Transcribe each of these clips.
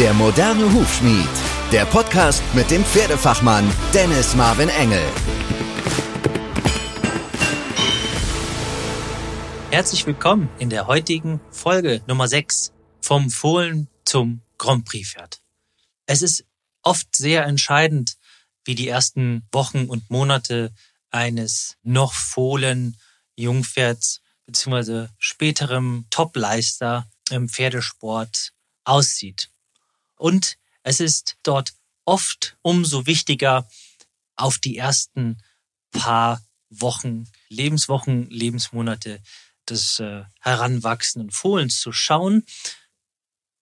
Der moderne Hufschmied. Der Podcast mit dem Pferdefachmann Dennis Marvin Engel. Herzlich willkommen in der heutigen Folge Nummer 6 vom Fohlen zum Grand Prix Pferd. Es ist oft sehr entscheidend, wie die ersten Wochen und Monate eines noch Fohlen Jungpferds bzw. späterem Topleister im Pferdesport aussieht. Und es ist dort oft umso wichtiger, auf die ersten paar Wochen, Lebenswochen, Lebensmonate des äh, heranwachsenden Fohlens zu schauen.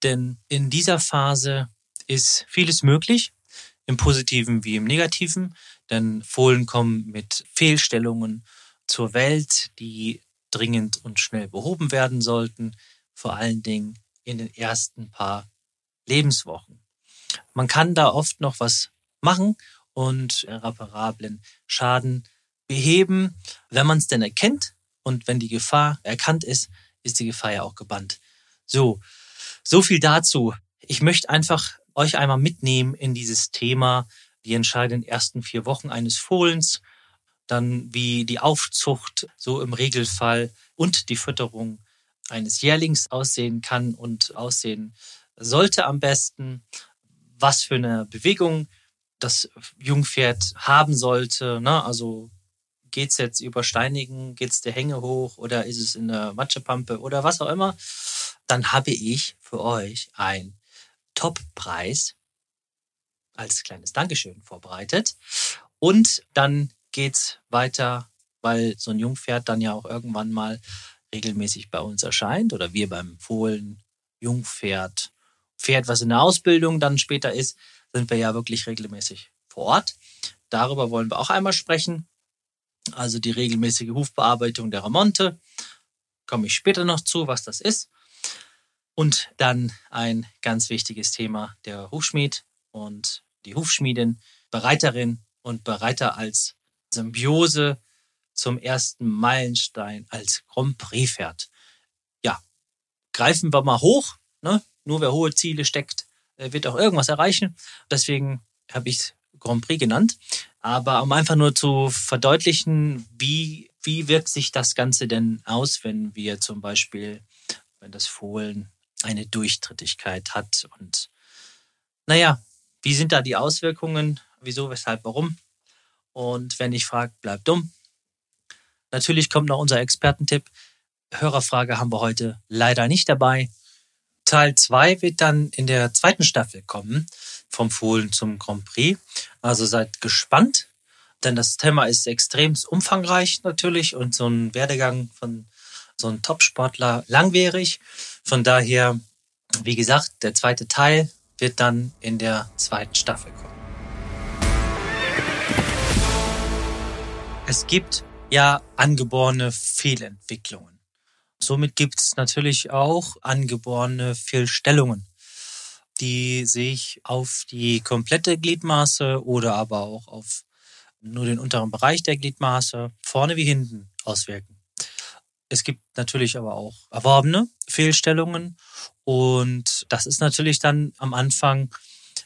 Denn in dieser Phase ist vieles möglich, im positiven wie im negativen. Denn Fohlen kommen mit Fehlstellungen zur Welt, die dringend und schnell behoben werden sollten, vor allen Dingen in den ersten paar Lebenswochen. Man kann da oft noch was machen und irreparablen Schaden beheben, wenn man es denn erkennt und wenn die Gefahr erkannt ist, ist die Gefahr ja auch gebannt. So, so viel dazu. Ich möchte einfach euch einmal mitnehmen in dieses Thema, die entscheidenden ersten vier Wochen eines Fohlens, dann wie die Aufzucht so im Regelfall und die Fütterung eines Jährlings aussehen kann und aussehen sollte am besten, was für eine Bewegung das Jungpferd haben sollte. Ne? Also geht's jetzt über Steinigen, geht's der Hänge hoch oder ist es in der Matschepampe oder was auch immer, dann habe ich für euch ein Top-Preis als kleines Dankeschön vorbereitet. Und dann geht's weiter, weil so ein Jungpferd dann ja auch irgendwann mal regelmäßig bei uns erscheint oder wir beim Fohlen, Jungpferd, Pferd, was in der Ausbildung dann später ist, sind wir ja wirklich regelmäßig vor Ort. Darüber wollen wir auch einmal sprechen. Also die regelmäßige Hufbearbeitung der Remonte. Komme ich später noch zu, was das ist. Und dann ein ganz wichtiges Thema, der Hufschmied und die Hufschmiedin, Bereiterin und Bereiter als Symbiose zum ersten Meilenstein als Grand Prix Pferd. Ja, greifen wir mal hoch. Ne? Nur wer hohe Ziele steckt, äh, wird auch irgendwas erreichen. Deswegen habe ich es Grand Prix genannt. Aber um einfach nur zu verdeutlichen, wie, wie wirkt sich das Ganze denn aus, wenn wir zum Beispiel, wenn das Fohlen eine Durchtrittigkeit hat und naja, wie sind da die Auswirkungen? Wieso, weshalb, warum? Und wenn ich frage, bleib dumm. Natürlich kommt noch unser Expertentipp. Hörerfrage haben wir heute leider nicht dabei. Teil 2 wird dann in der zweiten Staffel kommen, vom Fohlen zum Grand Prix. Also seid gespannt, denn das Thema ist extrem umfangreich natürlich und so ein Werdegang von so einem Topsportler langwierig. Von daher, wie gesagt, der zweite Teil wird dann in der zweiten Staffel kommen. Es gibt ja angeborene Fehlentwicklungen. Somit gibt es natürlich auch angeborene Fehlstellungen, die sich auf die komplette Gliedmaße oder aber auch auf nur den unteren Bereich der Gliedmaße, vorne wie hinten, auswirken. Es gibt natürlich aber auch erworbene Fehlstellungen und das ist natürlich dann am Anfang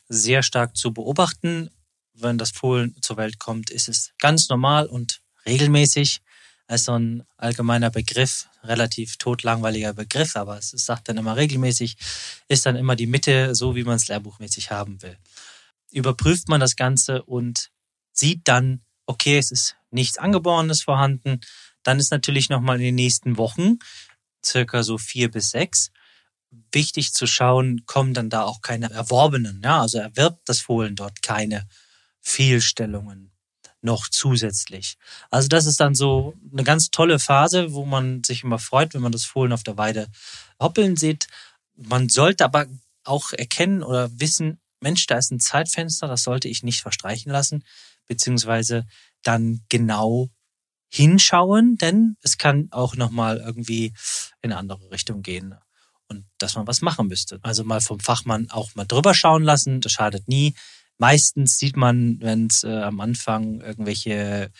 sehr stark zu beobachten. Wenn das Fohlen zur Welt kommt, ist es ganz normal und regelmäßig als so ein allgemeiner Begriff, relativ totlangweiliger Begriff, aber es sagt dann immer regelmäßig, ist dann immer die Mitte so, wie man es lehrbuchmäßig haben will. Überprüft man das Ganze und sieht dann, okay, es ist nichts Angeborenes vorhanden, dann ist natürlich nochmal in den nächsten Wochen, circa so vier bis sechs, wichtig zu schauen, kommen dann da auch keine erworbenen, ja, also erwirbt das Fohlen dort keine Fehlstellungen, noch zusätzlich. Also das ist dann so eine ganz tolle Phase, wo man sich immer freut, wenn man das Fohlen auf der Weide hoppeln sieht. Man sollte aber auch erkennen oder wissen, Mensch, da ist ein Zeitfenster, das sollte ich nicht verstreichen lassen, beziehungsweise dann genau hinschauen, denn es kann auch nochmal irgendwie in eine andere Richtung gehen und dass man was machen müsste. Also mal vom Fachmann auch mal drüber schauen lassen, das schadet nie. Meistens sieht man, wenn es äh, am Anfang irgendwelche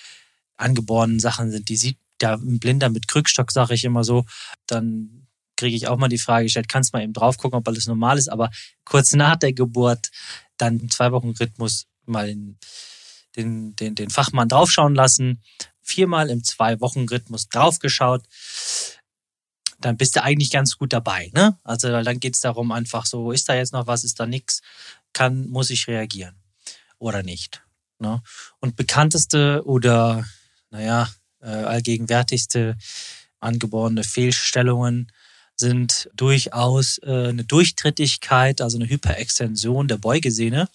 angeborenen Sachen sind, die sieht der Blinder mit Krückstock, sage ich immer so, dann kriege ich auch mal die Frage gestellt, kannst mal eben drauf gucken, ob alles normal ist, aber kurz nach der Geburt dann im zwei Wochen Rhythmus mal in den, den, den Fachmann draufschauen lassen, viermal im zwei Wochen Rhythmus draufgeschaut, dann bist du eigentlich ganz gut dabei. Ne? Also dann geht es darum, einfach so, ist da jetzt noch was, ist da nichts, kann, muss ich reagieren oder nicht. Ne? Und bekannteste oder, naja, äh, allgegenwärtigste angeborene Fehlstellungen sind durchaus äh, eine Durchtrittigkeit, also eine Hyperextension der Beugesehne.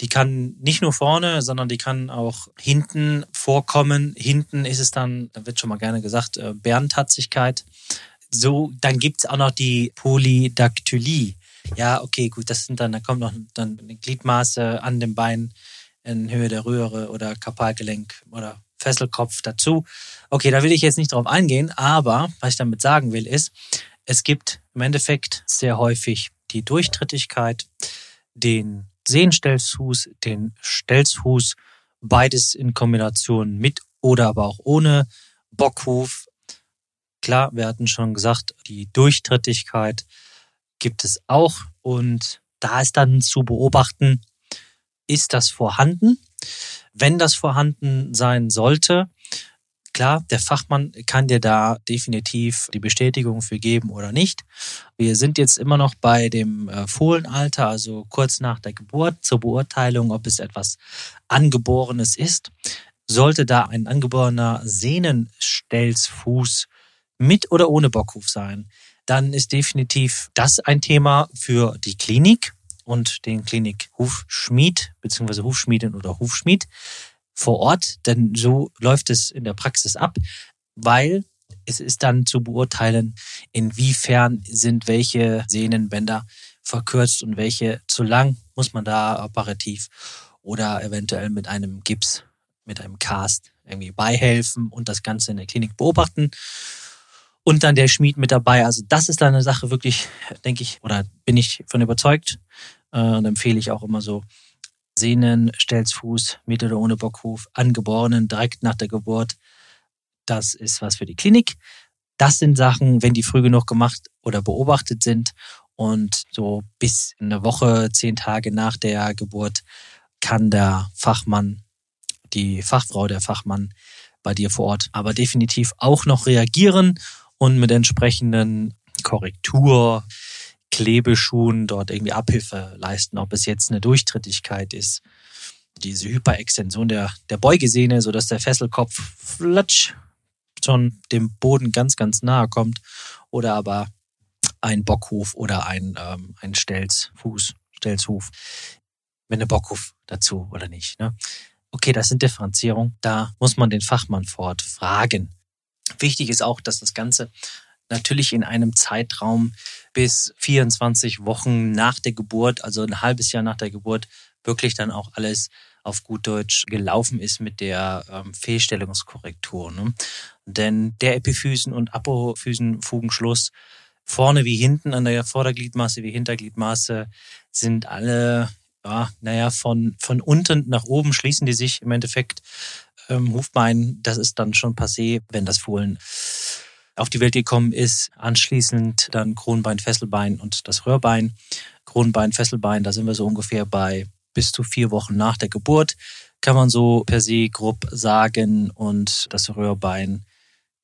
Die kann nicht nur vorne, sondern die kann auch hinten vorkommen. Hinten ist es dann, da wird schon mal gerne gesagt, äh. So, dann gibt's auch noch die Polydactylie. Ja, okay, gut, das sind dann, da kommt noch dann eine Gliedmaße an dem Bein in Höhe der Röhre oder Kapalgelenk oder Fesselkopf dazu. Okay, da will ich jetzt nicht drauf eingehen, aber was ich damit sagen will, ist, es gibt im Endeffekt sehr häufig die Durchtrittigkeit, den Sehenstelzfuß, den Stelzfuß, beides in Kombination mit oder aber auch ohne Bockhuf. Klar, wir hatten schon gesagt, die Durchtrittigkeit gibt es auch und da ist dann zu beobachten, ist das vorhanden? Wenn das vorhanden sein sollte, klar, der Fachmann kann dir da definitiv die Bestätigung für geben oder nicht. Wir sind jetzt immer noch bei dem äh, Fohlenalter, also kurz nach der Geburt, zur Beurteilung, ob es etwas Angeborenes ist. Sollte da ein angeborener Sehnenstelzfuß mit oder ohne Bockhuf sein, dann ist definitiv das ein Thema für die Klinik und den Klinik Hufschmied bzw. Hufschmiedin oder Hufschmied vor Ort, denn so läuft es in der Praxis ab, weil es ist dann zu beurteilen, inwiefern sind welche Sehnenbänder verkürzt und welche zu lang, muss man da operativ oder eventuell mit einem Gips, mit einem Cast irgendwie beihelfen und das Ganze in der Klinik beobachten. Und dann der Schmied mit dabei. Also das ist dann eine Sache wirklich, denke ich, oder bin ich von überzeugt äh, und empfehle ich auch immer so, Sehnen, Stelzfuß, mit oder ohne Bockhuf, Angeborenen direkt nach der Geburt. Das ist was für die Klinik. Das sind Sachen, wenn die früh genug gemacht oder beobachtet sind und so bis eine Woche, zehn Tage nach der Geburt kann der Fachmann, die Fachfrau, der Fachmann bei dir vor Ort aber definitiv auch noch reagieren und mit entsprechenden Korrektur, Klebeschuhen dort irgendwie Abhilfe leisten, ob es jetzt eine Durchtrittigkeit ist, diese Hyperextension der, der Beugesehne, sodass der Fesselkopf flatsch schon dem Boden ganz, ganz nahe kommt, oder aber ein Bockhuf oder ein, ähm, ein Stelzfuß, Stelzhuf, mit einem Bockhuf dazu oder nicht. Ne? Okay, das sind Differenzierungen. Da muss man den Fachmann fort fragen. Wichtig ist auch, dass das Ganze natürlich in einem Zeitraum bis 24 Wochen nach der Geburt, also ein halbes Jahr nach der Geburt, wirklich dann auch alles auf gut Deutsch gelaufen ist mit der ähm, Fehlstellungskorrektur. Ne? Denn der Epiphysen- und Apophysenfugenschluss vorne wie hinten an der Vordergliedmaße wie Hintergliedmaße sind alle, ja, naja, von, von unten nach oben schließen die sich im Endeffekt. Ähm, Hufbein, das ist dann schon passé, wenn das Fohlen auf die Welt gekommen ist. Anschließend dann Kronbein, Fesselbein und das Röhrbein. Kronbein, Fesselbein, da sind wir so ungefähr bei bis zu vier Wochen nach der Geburt, kann man so per se grob sagen. Und das Röhrbein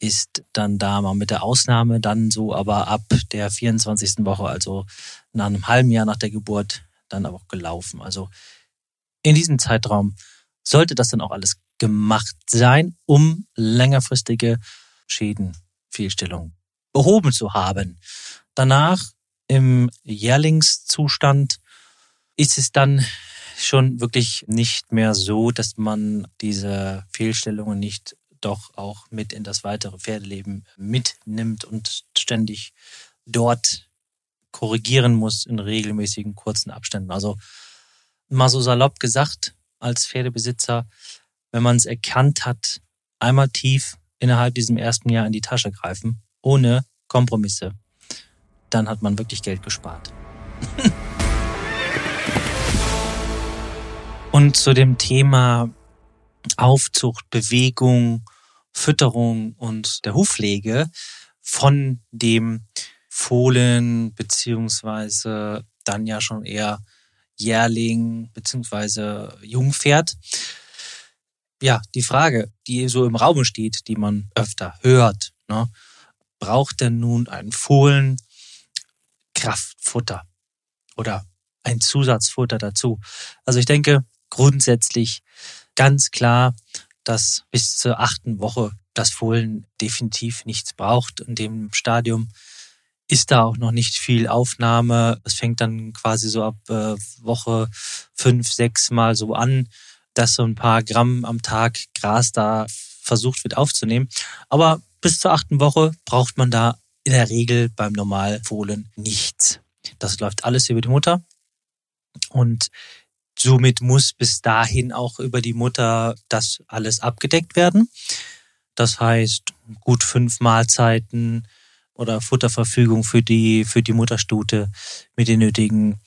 ist dann da mal mit der Ausnahme dann so, aber ab der 24. Woche, also nach einem halben Jahr nach der Geburt, dann auch gelaufen. Also in diesem Zeitraum sollte das dann auch alles gemacht sein, um längerfristige Schäden Fehlstellung behoben zu haben. Danach im Jährlingszustand ist es dann schon wirklich nicht mehr so, dass man diese Fehlstellungen nicht doch auch mit in das weitere Pferdeleben mitnimmt und ständig dort korrigieren muss in regelmäßigen kurzen Abständen. Also mal so salopp gesagt, als Pferdebesitzer, wenn man es erkannt hat, einmal tief innerhalb diesem ersten Jahr in die Tasche greifen, ohne Kompromisse, dann hat man wirklich Geld gespart. Und zu dem Thema Aufzucht, Bewegung, Fütterung und der Hufpflege von dem Fohlen beziehungsweise dann ja schon eher Jährling beziehungsweise Jungpferd. Ja, die Frage, die so im Raum steht, die man öfter hört, ne? braucht denn nun ein Fohlen Kraftfutter oder ein Zusatzfutter dazu? Also ich denke grundsätzlich ganz klar, dass bis zur achten Woche das Fohlen definitiv nichts braucht. In dem Stadium ist da auch noch nicht viel Aufnahme. Es fängt dann quasi so ab äh, Woche fünf, sechs Mal so an, dass so ein paar Gramm am Tag Gras da versucht wird aufzunehmen. Aber bis zur achten Woche braucht man da in der Regel beim Normalfohlen nichts. Das läuft alles über die Mutter. Und somit muss bis dahin auch über die Mutter das alles abgedeckt werden. Das heißt, gut fünf Mahlzeiten oder Futterverfügung für die, für die Mutterstute mit den nötigen,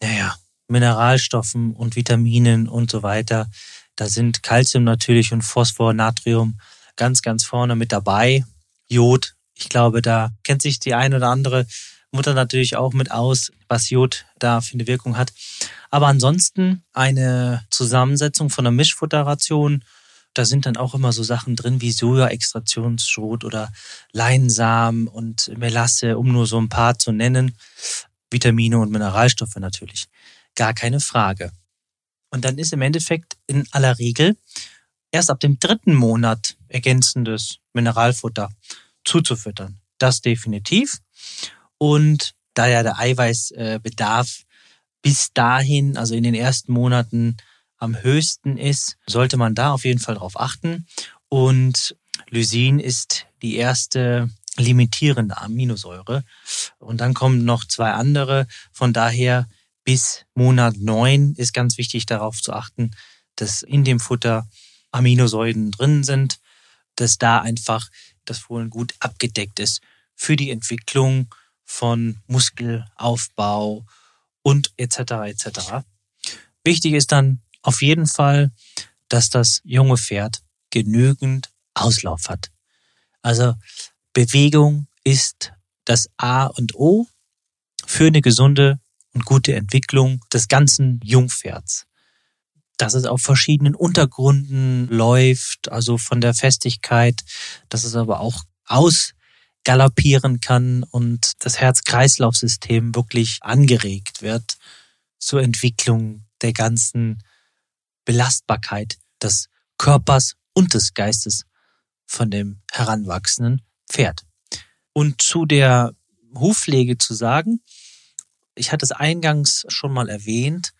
naja, Mineralstoffen und Vitaminen und so weiter. Da sind Calcium natürlich und Phosphor, Natrium ganz, ganz vorne mit dabei. Jod, ich glaube, da kennt sich die eine oder andere Mutter natürlich auch mit aus, was Jod da für eine Wirkung hat. Aber ansonsten eine Zusammensetzung von einer Mischfutterration da sind dann auch immer so Sachen drin wie Soja-Extraktionsschrot oder Leinsamen und Melasse, um nur so ein paar zu nennen. Vitamine und Mineralstoffe natürlich. Gar keine Frage. Und dann ist im Endeffekt in aller Regel erst ab dem dritten Monat ergänzendes Mineralfutter zuzufüttern. Das definitiv. Und da ja der Eiweißbedarf bis dahin, also in den ersten Monaten, am höchsten ist, sollte man da auf jeden Fall drauf achten. Und Lysin ist die erste limitierende Aminosäure. Und dann kommen noch zwei andere. Von daher bis Monat neun ist ganz wichtig darauf zu achten, dass in dem Futter Aminosäuren drin sind, dass da einfach das Fohlen gut abgedeckt ist für die Entwicklung von Muskelaufbau und etc. etc. Wichtig ist dann auf jeden Fall, dass das junge Pferd genügend Auslauf hat. Also Bewegung ist das A und O für eine gesunde und gute Entwicklung des ganzen Jungpferds. Dass es auf verschiedenen Untergründen läuft, also von der Festigkeit, dass es aber auch ausgaloppieren kann und das Herz-Kreislauf-System wirklich angeregt wird zur Entwicklung der ganzen Belastbarkeit des Körpers und des Geistes von dem heranwachsenden Pferd. Und zu der Hufpflege zu sagen, ich hatte es eingangs schon mal erwähnt,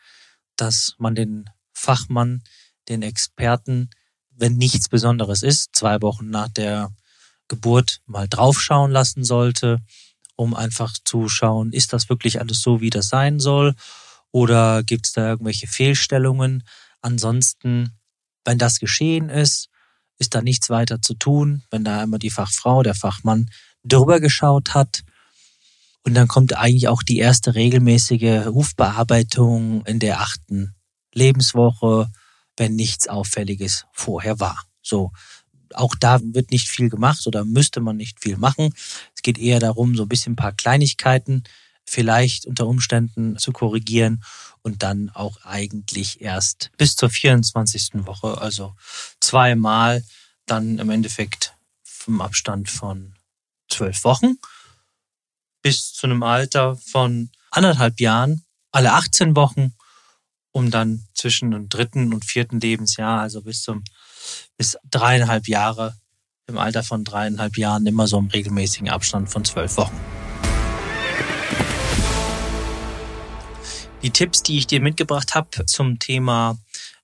dass man den Fachmann, den Experten, wenn nichts Besonderes ist, zwei Wochen nach der Geburt mal draufschauen lassen sollte, um einfach zu schauen, ist das wirklich alles so, wie das sein soll? Oder gibt es da irgendwelche Fehlstellungen? Ansonsten, wenn das geschehen ist, ist da nichts weiter zu tun, wenn da einmal die Fachfrau, der Fachmann drüber geschaut hat. Und dann kommt eigentlich auch die erste regelmäßige Rufbearbeitung in der achten Lebenswoche, wenn nichts Auffälliges vorher war. So, auch da wird nicht viel gemacht oder müsste man nicht viel machen. Es geht eher darum, so ein bisschen ein paar Kleinigkeiten vielleicht unter Umständen zu korrigieren und dann auch eigentlich erst bis zur 24. Woche, also zweimal, dann im Endeffekt vom Abstand von zwölf Wochen bis zu einem Alter von anderthalb Jahren, alle 18 Wochen, um dann zwischen dem dritten und vierten Lebensjahr, also bis zum bis dreieinhalb Jahre, im Alter von dreieinhalb Jahren immer so im regelmäßigen Abstand von zwölf Wochen. Die Tipps, die ich dir mitgebracht habe zum Thema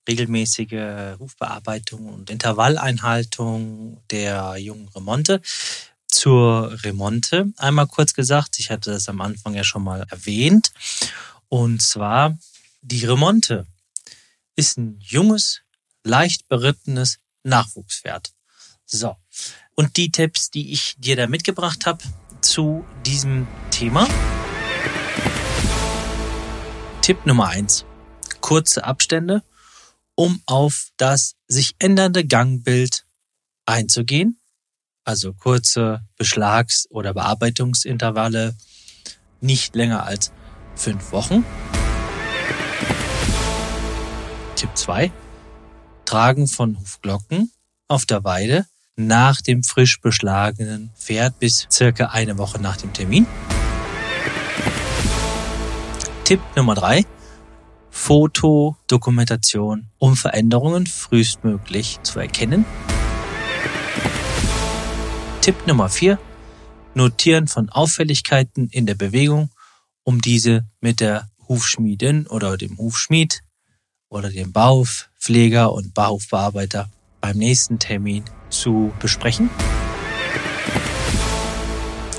regelmäßige Rufbearbeitung und Intervalleinhaltung der jungen Remonte. Zur Remonte einmal kurz gesagt, ich hatte das am Anfang ja schon mal erwähnt. Und zwar, die Remonte ist ein junges, leicht berittenes Nachwuchspferd. So. Und die Tipps, die ich dir da mitgebracht habe zu diesem Thema, Tipp Nummer eins: Kurze Abstände, um auf das sich ändernde Gangbild einzugehen. also kurze Beschlags- oder Bearbeitungsintervalle, nicht länger als fünf Wochen. Tipp 2. Tragen von Hufglocken auf der Weide nach dem frisch beschlagenen Pferd bis circa eine Woche nach dem Termin. Tipp Nummer 3. Fotodokumentation, um Veränderungen frühestmöglich zu erkennen. Tipp Nummer 4. Notieren von Auffälligkeiten in der Bewegung, um diese mit der Hufschmiedin oder dem Hufschmied oder dem Baupfleger und Bauhofbearbeiter beim nächsten Termin zu besprechen.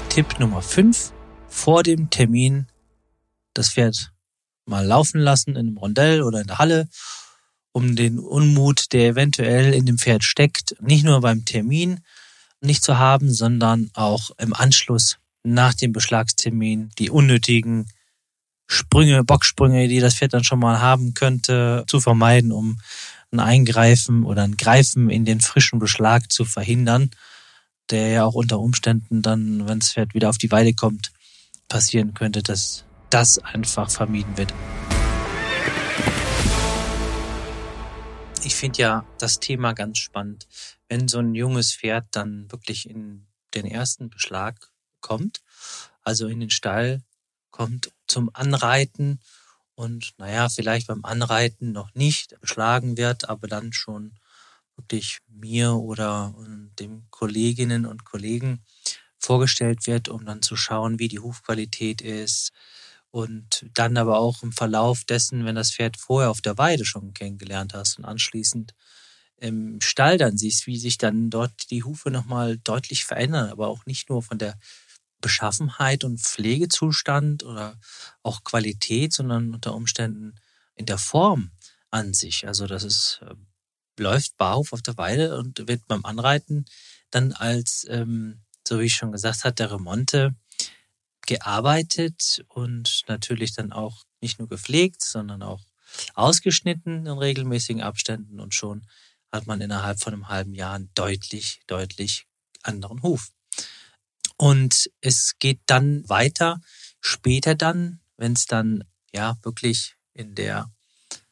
Tipp Nummer 5. Vor dem Termin das Pferd mal laufen lassen in einem Rondell oder in der Halle, um den Unmut, der eventuell in dem Pferd steckt, nicht nur beim Termin nicht zu haben, sondern auch im Anschluss nach dem Beschlagstermin die unnötigen Sprünge, Bocksprünge, die das Pferd dann schon mal haben könnte, zu vermeiden, um ein Eingreifen oder ein Greifen in den frischen Beschlag zu verhindern, der ja auch unter Umständen dann, wenn das Pferd wieder auf die Weide kommt, passieren könnte, dass das einfach vermieden wird. Ich finde ja das Thema ganz spannend, wenn so ein junges Pferd dann wirklich in den ersten Beschlag kommt, also in den Stall kommt zum Anreiten und naja, vielleicht beim Anreiten noch nicht beschlagen wird, aber dann schon wirklich mir oder dem Kolleginnen und Kollegen vorgestellt wird, um dann zu schauen, wie die Hufqualität ist, und dann aber auch im Verlauf dessen, wenn das Pferd vorher auf der Weide schon kennengelernt hast und anschließend im Stall dann siehst, wie sich dann dort die Hufe nochmal deutlich verändern, aber auch nicht nur von der Beschaffenheit und Pflegezustand oder auch Qualität, sondern unter Umständen in der Form an sich. Also das ist, äh, läuft barhof auf der Weide und wird beim Anreiten dann als, ähm, so wie ich schon gesagt hatte, der Remonte gearbeitet und natürlich dann auch nicht nur gepflegt, sondern auch ausgeschnitten in regelmäßigen Abständen und schon hat man innerhalb von einem halben Jahr einen deutlich, deutlich anderen Huf. Und es geht dann weiter, später dann, wenn es dann ja wirklich in der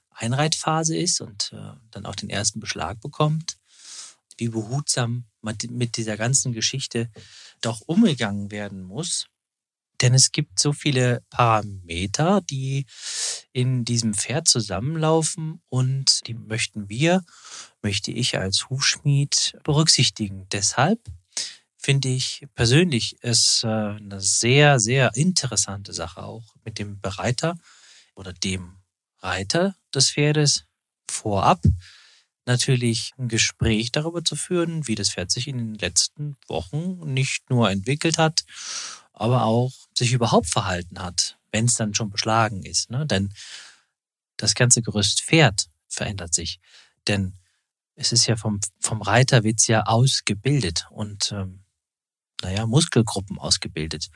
Einreitphase ist und äh, dann auch den ersten Beschlag bekommt, wie behutsam mit dieser ganzen Geschichte doch umgegangen werden muss, denn es gibt so viele Parameter, die in diesem Pferd zusammenlaufen und die möchten wir, möchte ich als Hufschmied berücksichtigen. Deshalb finde ich persönlich es äh, eine sehr, sehr interessante Sache auch mit dem Bereiter oder dem Reiter des Pferdes vorab natürlich ein Gespräch darüber zu führen, wie das Pferd sich in den letzten Wochen nicht nur entwickelt hat, aber auch sich überhaupt verhalten hat, wenn es dann schon beschlagen ist. Ne? Denn das ganze Gerüst Pferd verändert sich. Denn es ist ja vom, vom Reiter wird's ja ausgebildet und ähm, naja, Muskelgruppen ausgebildet.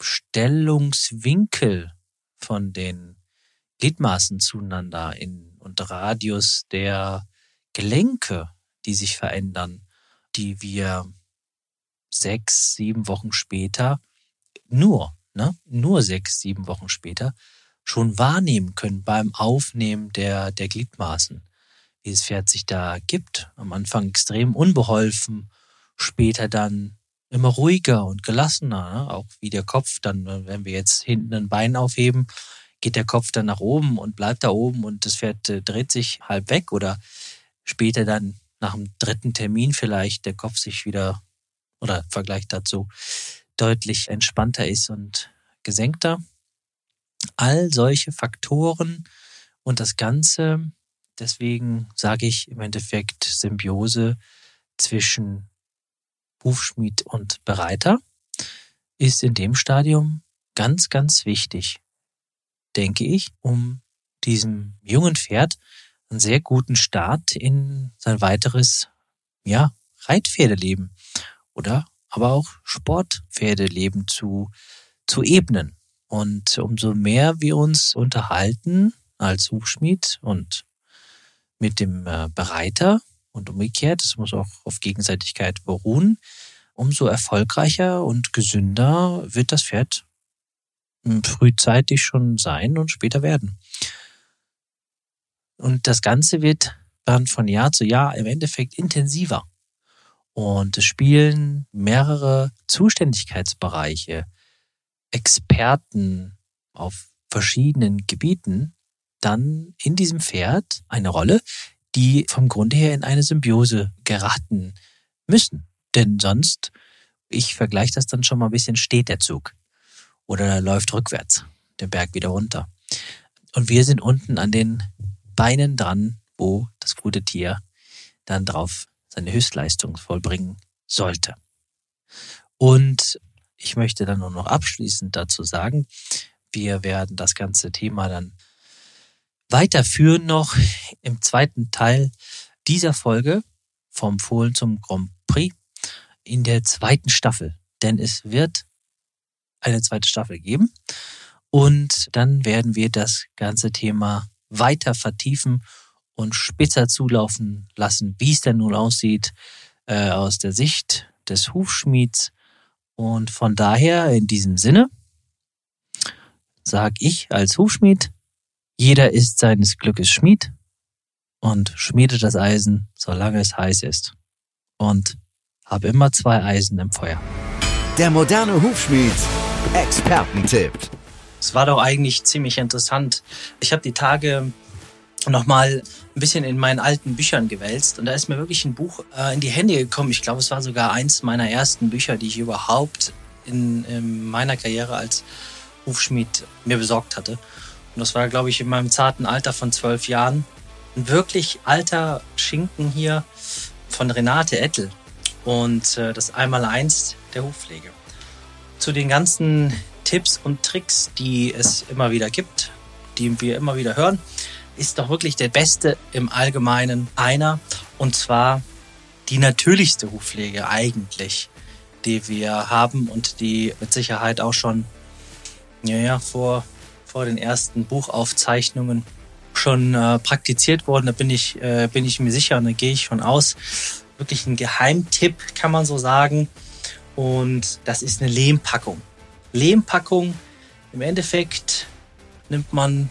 Stellungswinkel von den Gliedmaßen zueinander in, und Radius der Gelenke, die sich verändern, die wir sechs, sieben Wochen später nur, ne, nur sechs, sieben Wochen später schon wahrnehmen können beim Aufnehmen der, der Gliedmaßen, wie das Pferd sich da gibt. Am Anfang extrem unbeholfen, später dann immer ruhiger und gelassener, ne? auch wie der Kopf dann, wenn wir jetzt hinten ein Bein aufheben, geht der Kopf dann nach oben und bleibt da oben und das Pferd äh, dreht sich halb weg oder später dann nach dem dritten Termin vielleicht der Kopf sich wieder oder Vergleich dazu deutlich entspannter ist und gesenkter. All solche Faktoren und das Ganze, deswegen sage ich im Endeffekt Symbiose zwischen Hufschmied und Bereiter, ist in dem Stadium ganz, ganz wichtig, denke ich, um diesem jungen Pferd einen sehr guten Start in sein weiteres, ja, Reitpferdeleben oder aber auch Sportpferdeleben zu, zu ebnen. Und umso mehr wir uns unterhalten als Hufschmied und mit dem äh, Bereiter und umgekehrt, es muss auch auf Gegenseitigkeit beruhen, umso erfolgreicher und gesünder wird das Pferd frühzeitig schon sein und später werden. Und das Ganze wird dann von Jahr zu Jahr im Endeffekt intensiver. Und es spielen mehrere Zuständigkeitsbereiche, Experten auf verschiedenen Gebieten dann in diesem Pferd eine Rolle, die vom Grunde her in eine Symbiose geraten müssen. Denn sonst, ich vergleiche das dann schon mal ein bisschen, steht der Zug oder er läuft rückwärts, den Berg wieder runter. Und wir sind unten an den Beinen dran, wo das gute Tier dann drauf seine Höchstleistung vollbringen sollte. Und ich möchte dann nur noch abschließend dazu sagen, wir werden das ganze Thema dann weiterführen noch im zweiten Teil dieser Folge vom Fohlen zum Grand Prix in der zweiten Staffel. Denn es wird eine zweite Staffel geben. Und dann werden wir das ganze Thema weiter vertiefen und spitzer zulaufen lassen, wie es denn nun aussieht äh, aus der Sicht des Hufschmieds. Und von daher in diesem Sinne sage ich als Hufschmied, jeder ist seines Glückes Schmied und schmiedet das Eisen, solange es heiß ist. Und hab immer zwei Eisen im Feuer. Der moderne Hufschmied Expertentipp. Es war doch eigentlich ziemlich interessant. Ich habe die Tage nochmal ein bisschen in meinen alten Büchern gewälzt und da ist mir wirklich ein Buch äh, in die Hände gekommen. Ich glaube, es war sogar eins meiner ersten Bücher, die ich überhaupt in, in meiner Karriere als Hufschmied mir besorgt hatte. Und das war, glaube ich, in meinem zarten Alter von zwölf Jahren. Ein wirklich alter Schinken hier von Renate Ettel und äh, das Einmaleins der Hufpflege zu den ganzen Tipps und Tricks, die es immer wieder gibt, die wir immer wieder hören, ist doch wirklich der beste im Allgemeinen einer. Und zwar die natürlichste Hufpflege eigentlich, die wir haben und die mit Sicherheit auch schon ja, ja, vor, vor den ersten Buchaufzeichnungen schon äh, praktiziert worden. Da bin ich, äh, bin ich mir sicher und da gehe ich von aus. Wirklich ein Geheimtipp, kann man so sagen. Und das ist eine Lehmpackung. Lehmpackung, im Endeffekt nimmt man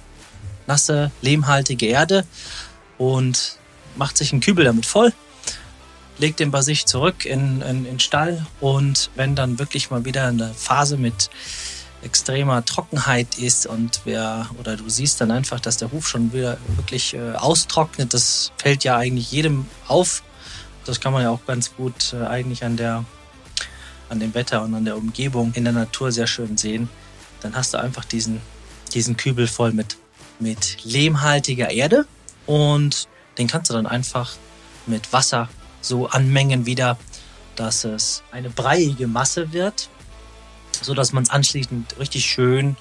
nasse, lehmhaltige Erde und macht sich einen Kübel damit voll, legt den bei sich zurück in, in Stall und wenn dann wirklich mal wieder eine Phase mit extremer Trockenheit ist und wer oder du siehst dann einfach, dass der Huf schon wieder wirklich äh, austrocknet, das fällt ja eigentlich jedem auf. Das kann man ja auch ganz gut äh, eigentlich an der an dem Wetter und an der Umgebung in der Natur sehr schön sehen, dann hast du einfach diesen, diesen Kübel voll mit, mit lehmhaltiger Erde und den kannst du dann einfach mit Wasser so anmengen wieder, dass es eine breiige Masse wird, so dass man es anschließend richtig schön,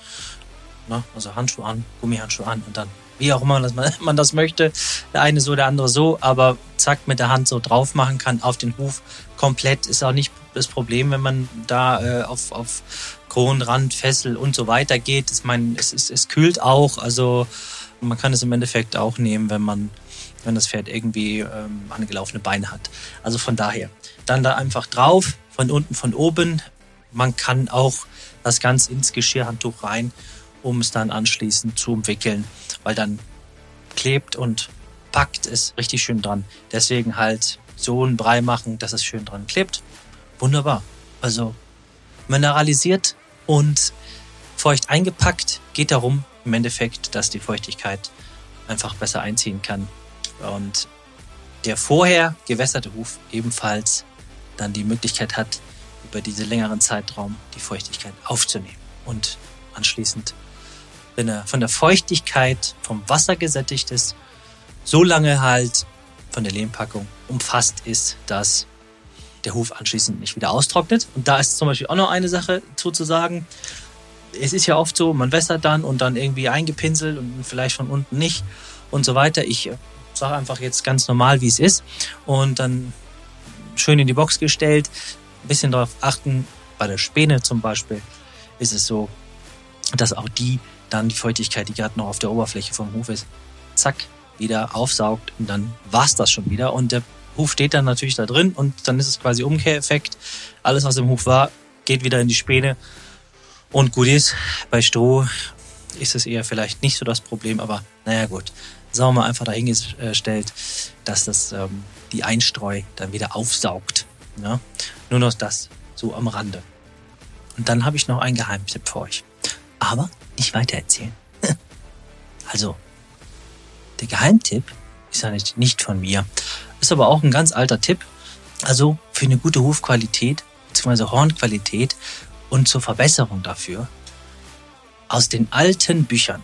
na, also Handschuhe an, Gummihandschuhe an und dann wie auch immer man das möchte, der eine so, der andere so, aber zack mit der Hand so drauf machen kann auf den Huf. Komplett ist auch nicht das Problem, wenn man da äh, auf, auf Kronrand, Fessel und so weiter geht. Ich meine, es, es, es kühlt auch, also man kann es im Endeffekt auch nehmen, wenn man wenn das Pferd irgendwie ähm, angelaufene Beine hat. Also von daher. Dann da einfach drauf, von unten, von oben. Man kann auch das Ganze ins Geschirrhandtuch rein, um es dann anschließend zu umwickeln, weil dann klebt und packt es richtig schön dran. Deswegen halt so einen Brei machen, dass es schön dran klebt. Wunderbar. Also mineralisiert und feucht eingepackt geht darum im Endeffekt, dass die Feuchtigkeit einfach besser einziehen kann. Und der vorher gewässerte Huf ebenfalls dann die Möglichkeit hat, über diesen längeren Zeitraum die Feuchtigkeit aufzunehmen. Und anschließend, wenn er von der Feuchtigkeit vom Wasser gesättigt ist, so lange halt von der Lehmpackung umfasst ist, dass der Hof anschließend nicht wieder austrocknet. Und da ist zum Beispiel auch noch eine Sache zuzusagen. Es ist ja oft so, man wässert dann und dann irgendwie eingepinselt und vielleicht von unten nicht und so weiter. Ich äh, sage einfach jetzt ganz normal, wie es ist und dann schön in die Box gestellt. Ein bisschen darauf achten, bei der Späne zum Beispiel ist es so, dass auch die dann die Feuchtigkeit, die gerade noch auf der Oberfläche vom Hof ist, zack, wieder aufsaugt und dann war's das schon wieder. Und der Huf steht dann natürlich da drin und dann ist es quasi Umkehreffekt. Alles, was im Huf war, geht wieder in die Späne. Und gut ist, bei Stroh ist es eher vielleicht nicht so das Problem, aber naja gut. Sagen wir mal einfach dahingestellt, dass das ähm, die Einstreu dann wieder aufsaugt. Ja? Nur noch das so am Rande. Und dann habe ich noch einen Geheimtipp für euch. Aber nicht weiter erzählen. also, der Geheimtipp ist ja nicht, nicht von mir. Ist aber auch ein ganz alter Tipp. Also für eine gute Hufqualität bzw. Hornqualität und zur Verbesserung dafür aus den alten Büchern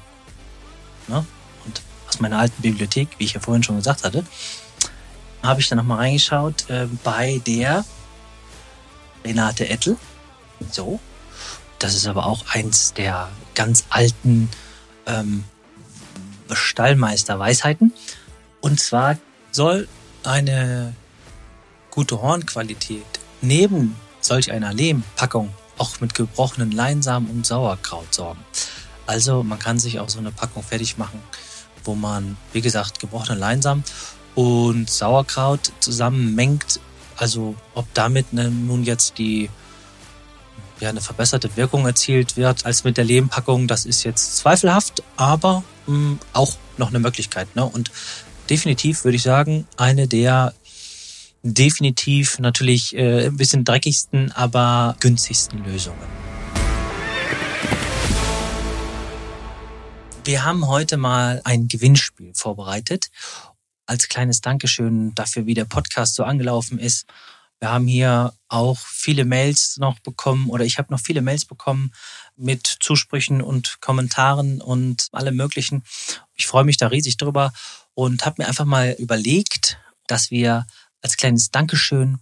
ne, und aus meiner alten Bibliothek, wie ich ja vorhin schon gesagt hatte, habe ich da nochmal reingeschaut äh, bei der Renate Ettel. So. Das ist aber auch eins der ganz alten ähm, Stallmeister-Weisheiten. Und zwar soll eine gute Hornqualität neben solch einer Lehmpackung auch mit gebrochenen Leinsamen und Sauerkraut sorgen. Also man kann sich auch so eine Packung fertig machen, wo man, wie gesagt, gebrochene Leinsamen und Sauerkraut zusammenmengt. Also ob damit ne, nun jetzt die ja, eine verbesserte Wirkung erzielt wird als mit der Lehmpackung, das ist jetzt zweifelhaft, aber mh, hm, auch noch eine Möglichkeit. Ne? Und definitiv würde ich sagen, eine der definitiv natürlich äh, ein bisschen dreckigsten, aber günstigsten Lösungen. Wir haben heute mal ein Gewinnspiel vorbereitet. Als kleines Dankeschön dafür, wie der Podcast so angelaufen ist. Wir haben hier auch viele Mails noch bekommen oder ich habe noch viele Mails bekommen mit Zusprüchen und Kommentaren und allem möglichen. Ich freue mich da riesig drüber und habe mir einfach mal überlegt, dass wir als kleines Dankeschön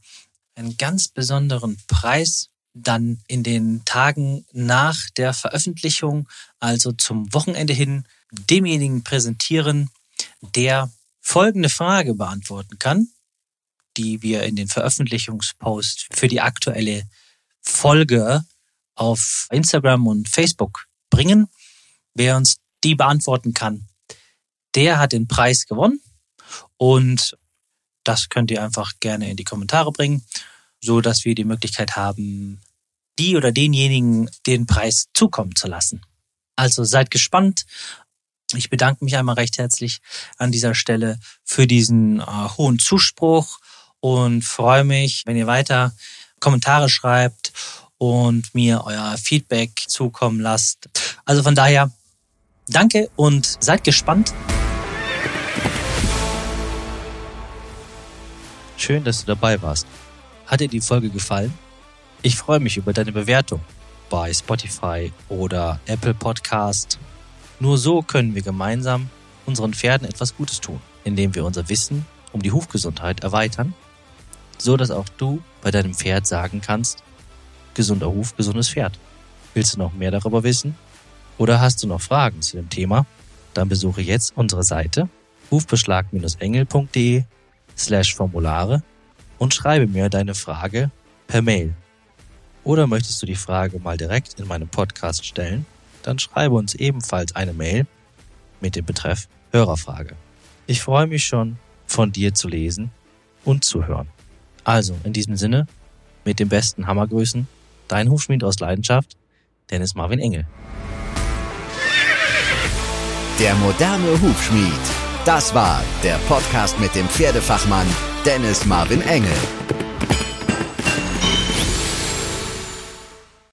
einen ganz besonderen Preis dann in den Tagen nach der Veröffentlichung, also zum Wochenende hin, demjenigen präsentieren, der folgende Frage beantworten kann, die wir in den Veröffentlichungspost für die aktuelle Folge auf Instagram und Facebook bringen. Wer uns die beantworten kann, der hat den Preis gewonnen. Und das könnt ihr einfach gerne in die Kommentare bringen, so dass wir die Möglichkeit haben, die oder denjenigen den Preis zukommen zu lassen. Also seid gespannt. Ich bedanke mich einmal recht herzlich an dieser Stelle für diesen äh, hohen Zuspruch und freue mich, wenn ihr weiter Kommentare schreibt und mir euer Feedback zukommen lasst. Also von daher, danke und seid gespannt. Schön, dass du dabei warst. Hat dir die Folge gefallen? Ich freue mich über deine Bewertung bei Spotify oder Apple Podcast. Nur so können wir gemeinsam unseren Pferden etwas Gutes tun, indem wir unser Wissen um die Hufgesundheit erweitern, so dass auch du bei deinem Pferd sagen kannst, gesunder Huf, gesundes Pferd. Willst du noch mehr darüber wissen? Oder hast du noch Fragen zu dem Thema? Dann besuche jetzt unsere Seite hufbeschlag-engel.de slash Formulare und schreibe mir deine Frage per Mail. Oder möchtest du die Frage mal direkt in meinem Podcast stellen? Dann schreibe uns ebenfalls eine Mail mit dem Betreff Hörerfrage. Ich freue mich schon, von dir zu lesen und zu hören. Also, in diesem Sinne, mit den besten Hammergrüßen, dein Hufschmied aus Leidenschaft, Dennis Marvin Engel. Der moderne Hufschmied. Das war der Podcast mit dem Pferdefachmann Dennis Marvin Engel.